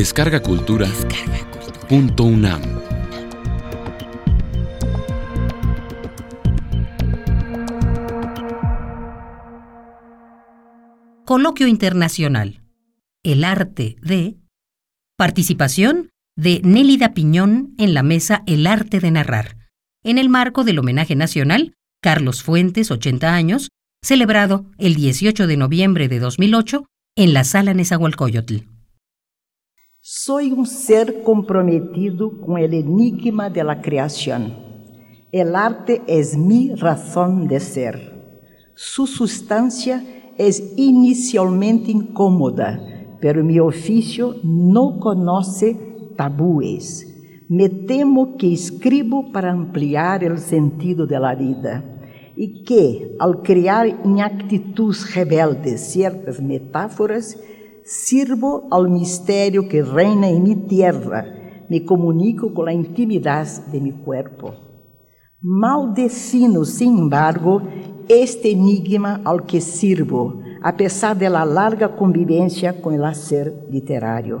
Descarga Cultura. Punto UNAM. Coloquio Internacional. El arte de... Participación de Nélida Piñón en la mesa El arte de narrar, en el marco del homenaje nacional Carlos Fuentes, 80 años, celebrado el 18 de noviembre de 2008 en la Sala Nezahualcóyotl. Soy un ser comprometido con el enigma de la creación. El arte es mi razón de ser. Su sustancia es inicialmente incómoda, pero mi oficio no conoce tabúes. Me temo que escribo para ampliar el sentido de la vida e que, ao criar em atitudes rebeldes certas metáforas, sirvo ao mistério que reina em minha terra, me comunico com a intimidade de meu corpo. Mal defino, sin embargo, este enigma ao que sirvo, a pesar de la larga convivência com o ser literário.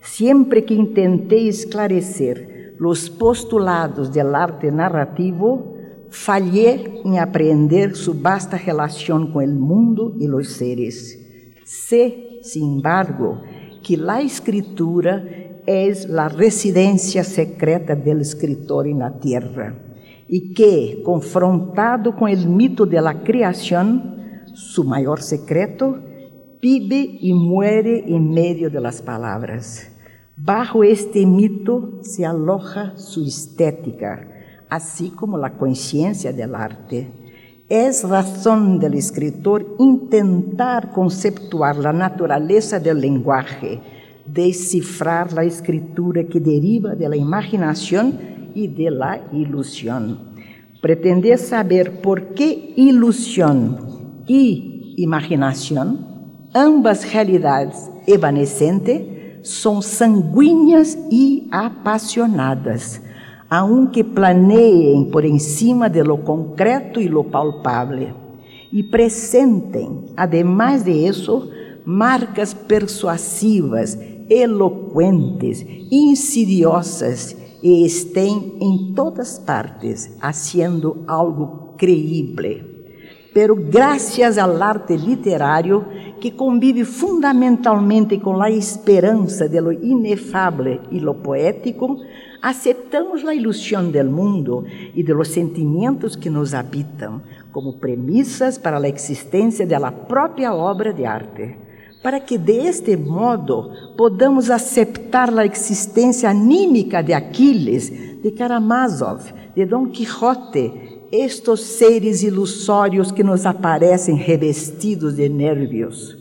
Sempre que tentei esclarecer os postulados del arte narrativo, falhei em aprender su vasta relação com o mundo e os seres. Sé, sin embargo, que la escritura é a residência secreta del escritor en la tierra e que, confrontado com o mito de la creação, su maior secreto, vive e muere em meio de las palabras. Bajo este mito se aloja su estética, así como la conciencia del arte. Es razón del escritor intentar conceptuar la naturaleza del lenguaje, descifrar la escritura que deriva de la imaginación y de la ilusión. Pretender saber por qué ilusión y imaginación, ambas realidades evanescentes, son sanguíneas y apasionadas aunque planeiem por encima de lo concreto e lo palpável e presentem, además de isso, marcas persuasivas, eloquentes, insidiosas e estén em todas partes, haciendo algo creíble. Pero graças ao arte literário que convive fundamentalmente com a esperança de lo inefável e lo poético, Aceitamos a ilusão do mundo e de los sentimentos que nos habitam como premissas para a existência da própria obra de arte, para que de modo podamos aceitar a existência anímica de Aquiles, de Karamazov, de Don Quixote, estes seres ilusórios que nos aparecem revestidos de nervios.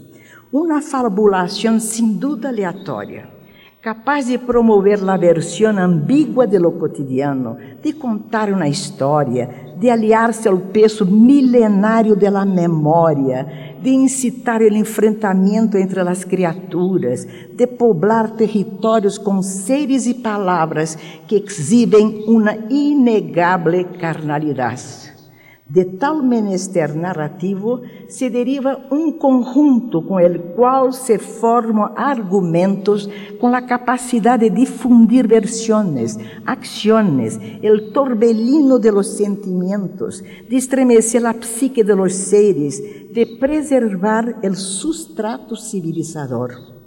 Uma fabulação sem dúvida aleatória capaz de promover a versão ambígua de lo cotidiano, de contar uma história, de aliar-se ao peso milenário da memória, de incitar o enfrentamento entre as criaturas, de poblar territórios com seres e palavras que exibem uma inegável carnalidade. De tal menester narrativo se deriva um conjunto com o qual se formam argumentos com a capacidade de difundir versões, acciones, el torbellino de los sentimentos, de estremecer a psique de los seres, de preservar el sustrato civilizador.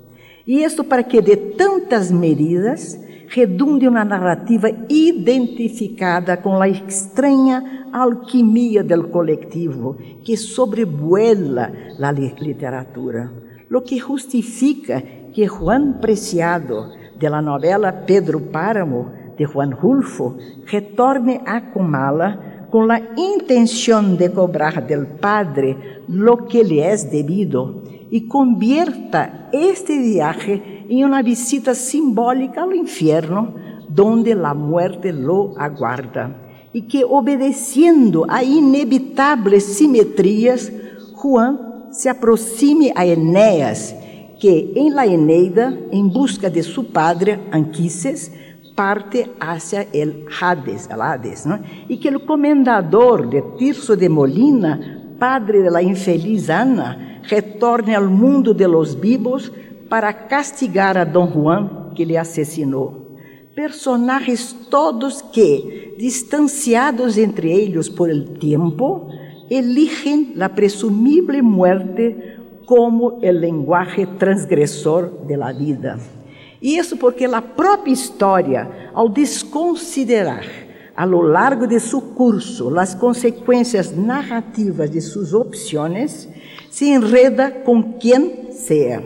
E isto para que de tantas medidas redunde uma narrativa identificada com a estranha alquimia do coletivo que sobrevuela a literatura, o que justifica que Juan Preciado, de la novela Pedro Páramo, de Juan Rulfo, retorne a Comala com a intenção de cobrar del Padre lo que lhe é debido e convierta este viaje em uma visita simbólica ao inferno, donde a morte lo aguarda, e que, obedecendo a inevitáveis simetrias, Juan se aproxime a Enéas, que em la Eneida, em busca de su padre Anquises, parte hacia el Hades, el Hades ¿no? e que o comendador de Tirso de Molina, padre de la infeliz Ana, retorne ao mundo de los vivos para castigar a Dom Juan que lhe assassinou. Personagens todos que, distanciados entre eles por el tempo, eligen la presumible muerte como el lenguaje transgressor de la vida. E isso porque a própria história, ao desconsiderar a lo largo de seu curso as consequências narrativas de suas opções, se enreda com quem seja.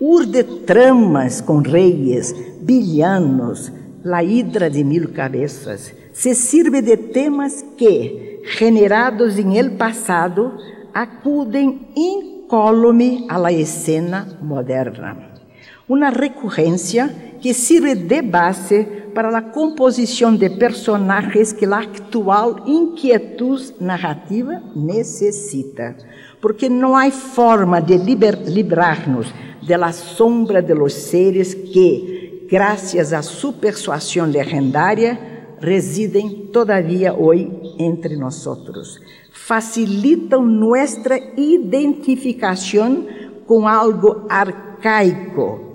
Urde tramas com reis, villanos, la hidra de mil cabeças. Se sirve de temas que, generados em el passado, acudem incólume a la escena moderna. Uma recorrência que sirve de base para a composição de personagens que a atual inquietud narrativa necessita. Porque não há forma de livrar-nos da sombra de los seres que, graças a sua persuasão legendária, residem todavia hoje entre nós. Facilitam nossa identificação com algo arcaico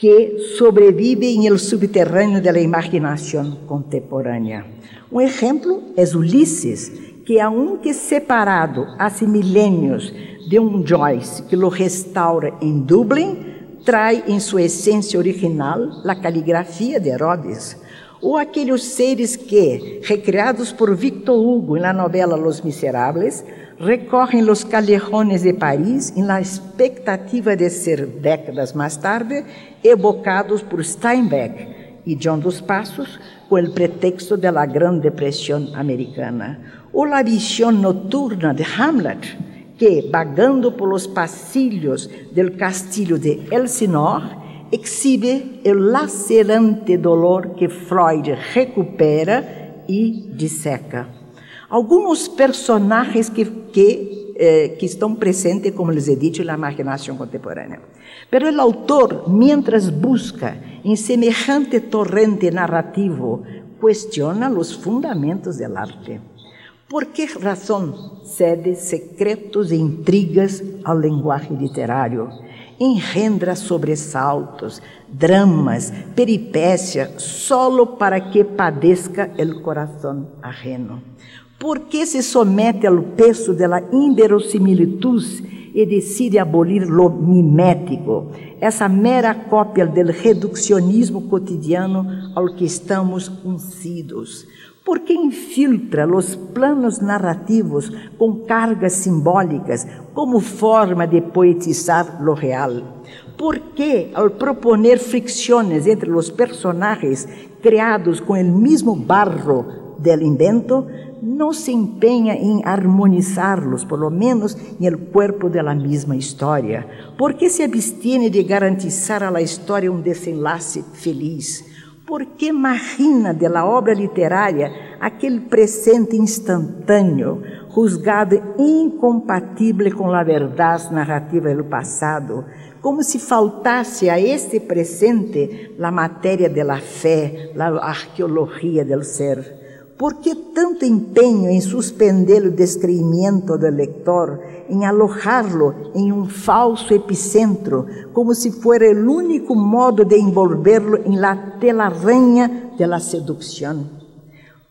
que sobrevive em el subterrâneo da imaginação contemporânea. Um exemplo é Ulisses, que aunque separado há milênios de um Joyce que lo restaura em Dublin, trai em sua essência original a caligrafia de Herodes. Ou aqueles seres que, recriados por Victor Hugo na novela Los Miseráveis, recorrem los callejones de Paris em la expectativa de ser décadas mais tarde evocados por Steinbeck e John dos Passos com o pretexto da la Gran Depressão americana. Ou la visão noturna de Hamlet, que, vagando pelos passilhos del castillo de Elsinore, exhibe o lacerante dolor que Freud recupera e disseca. Alguns personagens que, que, eh, que estão presentes, como les he dicho, na imaginação contemporânea. Pero o autor, mientras busca em semejante torrente narrativo, questiona os fundamentos do arte. Por que razão cede secretos e intrigas ao linguagem literário? Engendra sobressaltos, dramas, peripécias, solo para que padeça o coração ajeno. Por que se somete ao peso da inverosimilitud e decide abolir lo mimético, essa mera cópia do reducionismo cotidiano ao que estamos uncidos? Por que infiltra os planos narrativos com cargas simbólicas como forma de poetizar lo real? Por que, ao proponer fricções entre os personagens criados com o mesmo barro del invento, não se empenha em harmonizá-los, por lo menos no corpo da mesma história? Por que se abstiene de garantizar a la história um desenlace feliz? Por que margina de la obra literária aquele presente instantâneo, juzgado incompatível com a verdade narrativa do passado, como se faltasse a este presente a matéria da fé, a arqueologia do ser? ¿Por que tanto empenho em suspender o descreimiento do lector, em alojarlo em um falso epicentro, como se fuera o único modo de envolverlo em la telaraña de la seducción?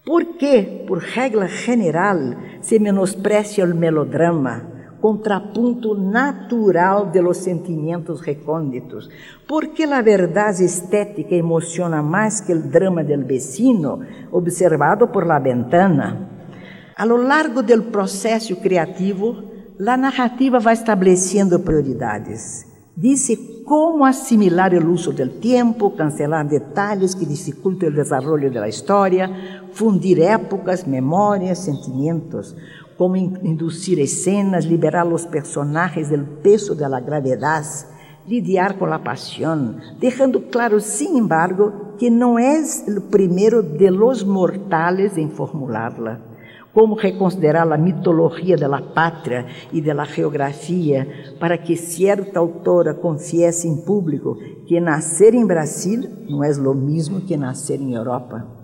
Por que, por regra general, se menosprecia o melodrama? Contrapunto natural de los sentimentos recônditos, porque a verdade estética emociona mais que o drama del vecino observado por la ventana. A lo largo del processo criativo, a narrativa vai estabelecendo prioridades. Disse como assimilar o uso do tempo, cancelar detalhes que dificultam o desenvolvimento da história, fundir épocas, memórias, sentimentos, como inducir escenas, liberar os personagens do peso da gravidade, lidiar com a paixão, deixando claro, sin embargo, que não é o primeiro de los mortales em formulá-la. Como reconsiderar a mitologia da pátria e da geografia para que certa autora confiesse em público que nascer em Brasil não é o mesmo que nascer em Europa?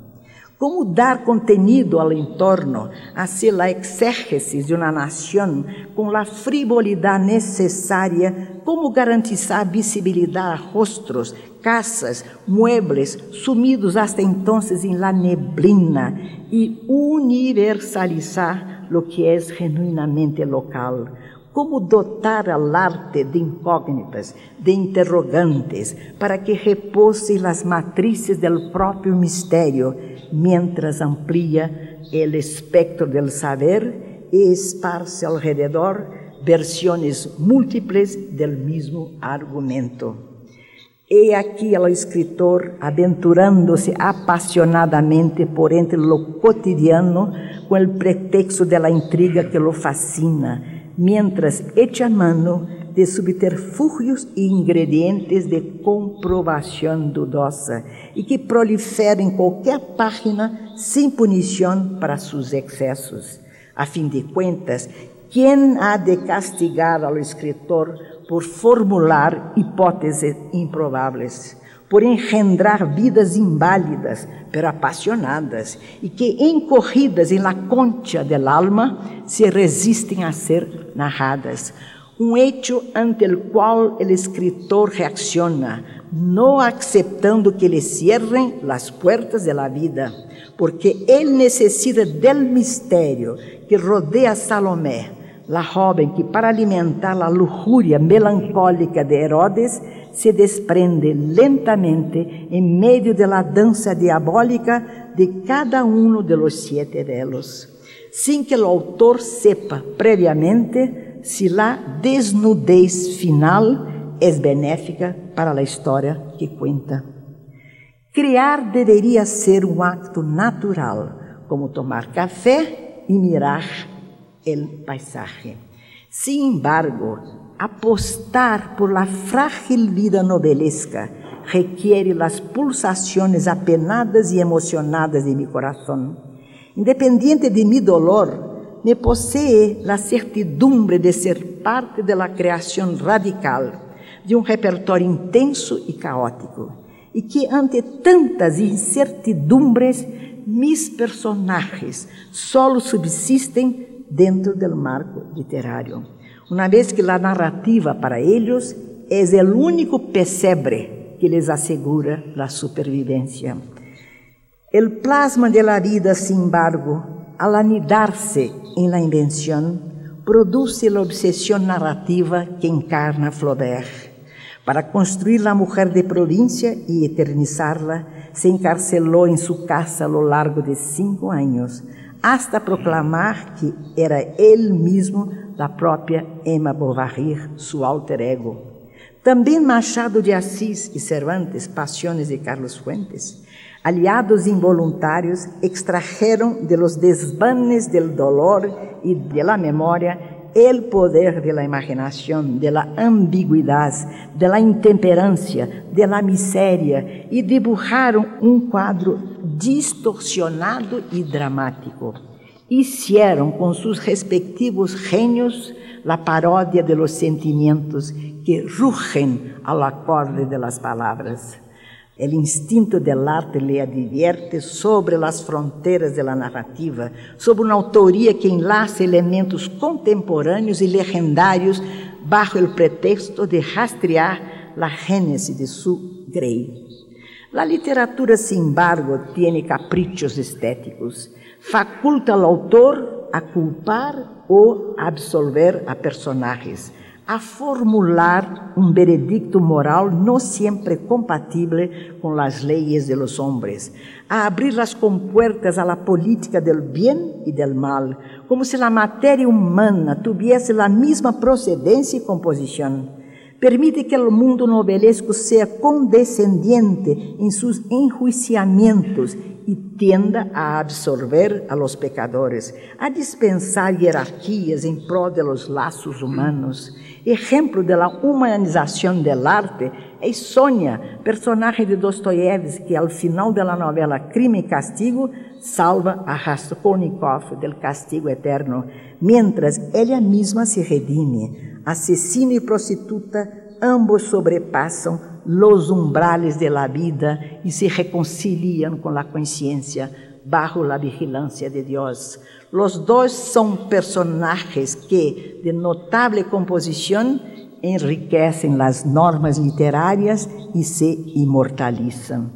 Como dar contenido ao entorno, ser a exérgesis de uma nação com a frivolidade necessária como garantizar visibilidade a rostros, casas, muebles sumidos hasta entonces en la neblina y universalizar lo que es genuinamente local. Como dotar al arte de incógnitas, de interrogantes, para que repose las matrices del propio misterio, mientras amplía el espectro del saber y esparce alrededor versiones múltiples del mismo argumento. He aquí el escritor aventurándose apasionadamente por entre lo cotidiano con el pretexto de la intriga que lo fascina mientras echa mano de subterfúgios e ingredientes de comprovação dudosa e que proliferam em qualquer página sem punição para seus excessos. A fim de contas, quem há de castigar ao escritor por formular hipóteses improváveis? Por engendrar vidas inválidas, pero apasionadas, e que, encorridas em la concha del alma, se resistem a ser narradas. Um hecho ante o qual o escritor reacciona, não acceptando que lhe cierren as portas de la vida, porque ele necessita del mistério que rodeia Salomé, la joven que para alimentar a lujuria melancólica de Herodes se desprende lentamente em meio de la dança diabólica de cada um de los siete velos, sem que o autor sepa previamente se la desnudez final é benéfica para a história que conta. Criar deveria ser um acto natural, como tomar café e mirar o paisaje. Sin embargo, apostar por la frágil vida novelesca requiere las pulsaciones apenadas y emocionadas de mi corazón. Independiente de mi dolor, me posee la certidumbre de ser parte de la creación radical de un repertorio intenso y caótico, y que ante tantas incertidumbres, mis personajes solo subsisten dentro del marco literario uma vez que a narrativa para eles é o único pesebre que les assegura a supervivência. O plasma de la vida, sin embargo, al anidarse en la invención, produce la obsesión narrativa que encarna Flaubert. Para construir la mujer de provincia y eternizarla, se encarceló en su casa a lo largo de cinco años, hasta proclamar que era ele mesmo da própria Emma Bovary, seu alter ego. Também Machado de Assis e Cervantes, Passiones de Carlos Fuentes, aliados involuntários, extrajeron de los desvanes del dolor y de la memoria el poder de la imaginación, de la ambigüedad, de la intemperancia, de la miseria y dibujaron un cuadro distorsionado y dramático. Hicieron con sus respectivos genios la parodia de los sentimientos que rugen al acorde de las palabras. El instinto del arte le advierte sobre las fronteras de la narrativa, sobre una autoría que enlaza elementos contemporâneos y legendarios bajo el pretexto de rastrear la génesis de su Grey. La literatura, sin embargo, tiene caprichos estéticos. Faculta al autor a culpar ou absolver a personagens a formular um veredicto moral não sempre compatível com as leis de los hombres, a abrir as compuertas a la política del bien e del mal, como se a matéria humana tuviese a mesma procedência e composição. Permite que o mundo novelesco seja condescendiente em seus enjuiciamentos e tenda a absorver a los pecadores, a dispensar hierarquias em prol de los humanos Ejemplo de la humanización del arte es Sonia, personaje de Dostoiévski, que al final de la novela Crime y Castigo salva a Raskolnikov del castigo eterno, mientras ella misma se redime. Asesino y prostituta ambos sobrepasan los umbrales de la vida y se reconcilian con la conciencia bajo la vigilancia de Dios. Los dos são personagens que, de notável composição, enriquecem as normas literárias e se imortalizam.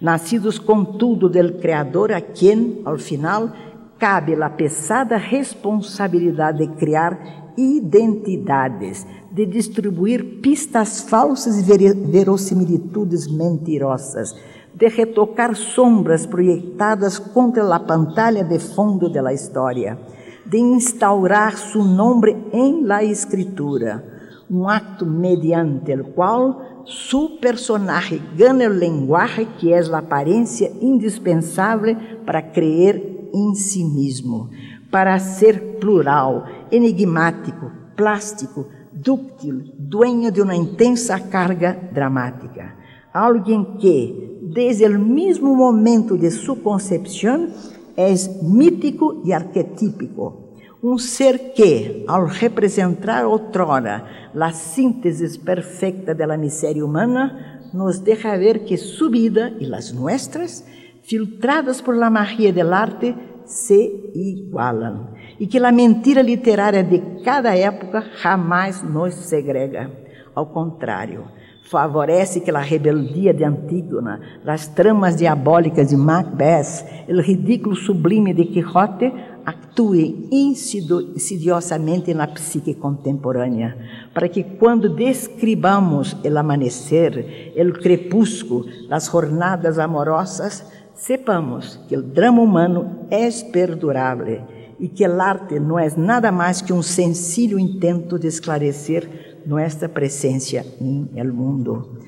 Nascidos, contudo, del Criador, a quem, ao final, cabe a pesada responsabilidade de criar identidades, de distribuir pistas falsas e verossimilitudes mentirosas, de retocar sombras proyectadas contra a pantalla de fundo da história, de instaurar su nome em la escritura, um acto mediante el qual su personaje gana o lenguaje que é a aparência indispensável para creer em si mesmo, para ser plural, enigmático, plástico, dúctil, dueño de uma intensa carga dramática. Alguém que, desde o mesmo momento de sua concepção, é mítico e arquetípico. Um ser que, ao representar outrora a síntese perfeita da miséria humana, nos deixa ver que sua vida e as nossas, filtradas por la magia del arte, se igualam e que a mentira literária de cada época jamais nos segrega. Ao contrário, favorece que a rebeldia de Antígona, as tramas diabólicas de Macbeth, o ridículo sublime de Quixote actuem insidiosamente na psique contemporânea, para que quando describamos o amanhecer, o crepúsculo, as jornadas amorosas, sepamos que o drama humano é perdurável e que o arte não é nada mais que um sencillo intento de esclarecer nossa presença em el mundo.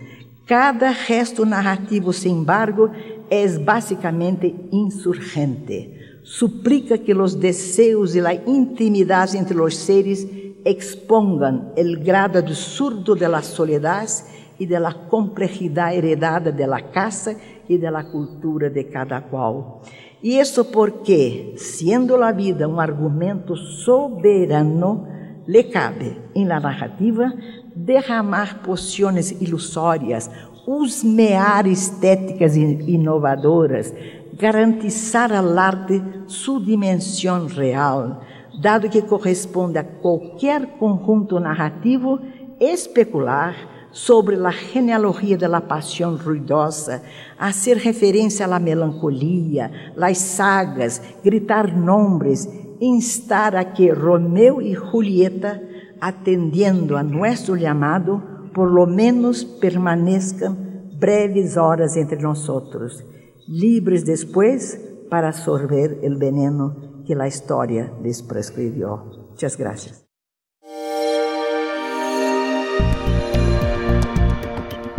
Cada gesto narrativo, sin embargo, é basicamente insurgente. Suplica que os desejos e a intimidade entre os seres expongam o grado absurdo de la soledad e de la complejidade heredada de la casa e de la cultura de cada qual. E isso porque, sendo a vida um argumento soberano, lhe cabe, em la narrativa, derramar poções ilusórias, husmear estéticas inovadoras, garantizar al arte sua dimensão real, dado que corresponde a qualquer conjunto narrativo especular sobre a genealogia da paixão ruidosa, hacer referência à melancolia, las sagas, gritar nomes, instar a que Romeu e Julieta, atendiendo a nosso chamado, por lo menos permanezcan breves horas entre nós, livres depois para absorver o veneno que a história les prescrevió. Muchas gracias.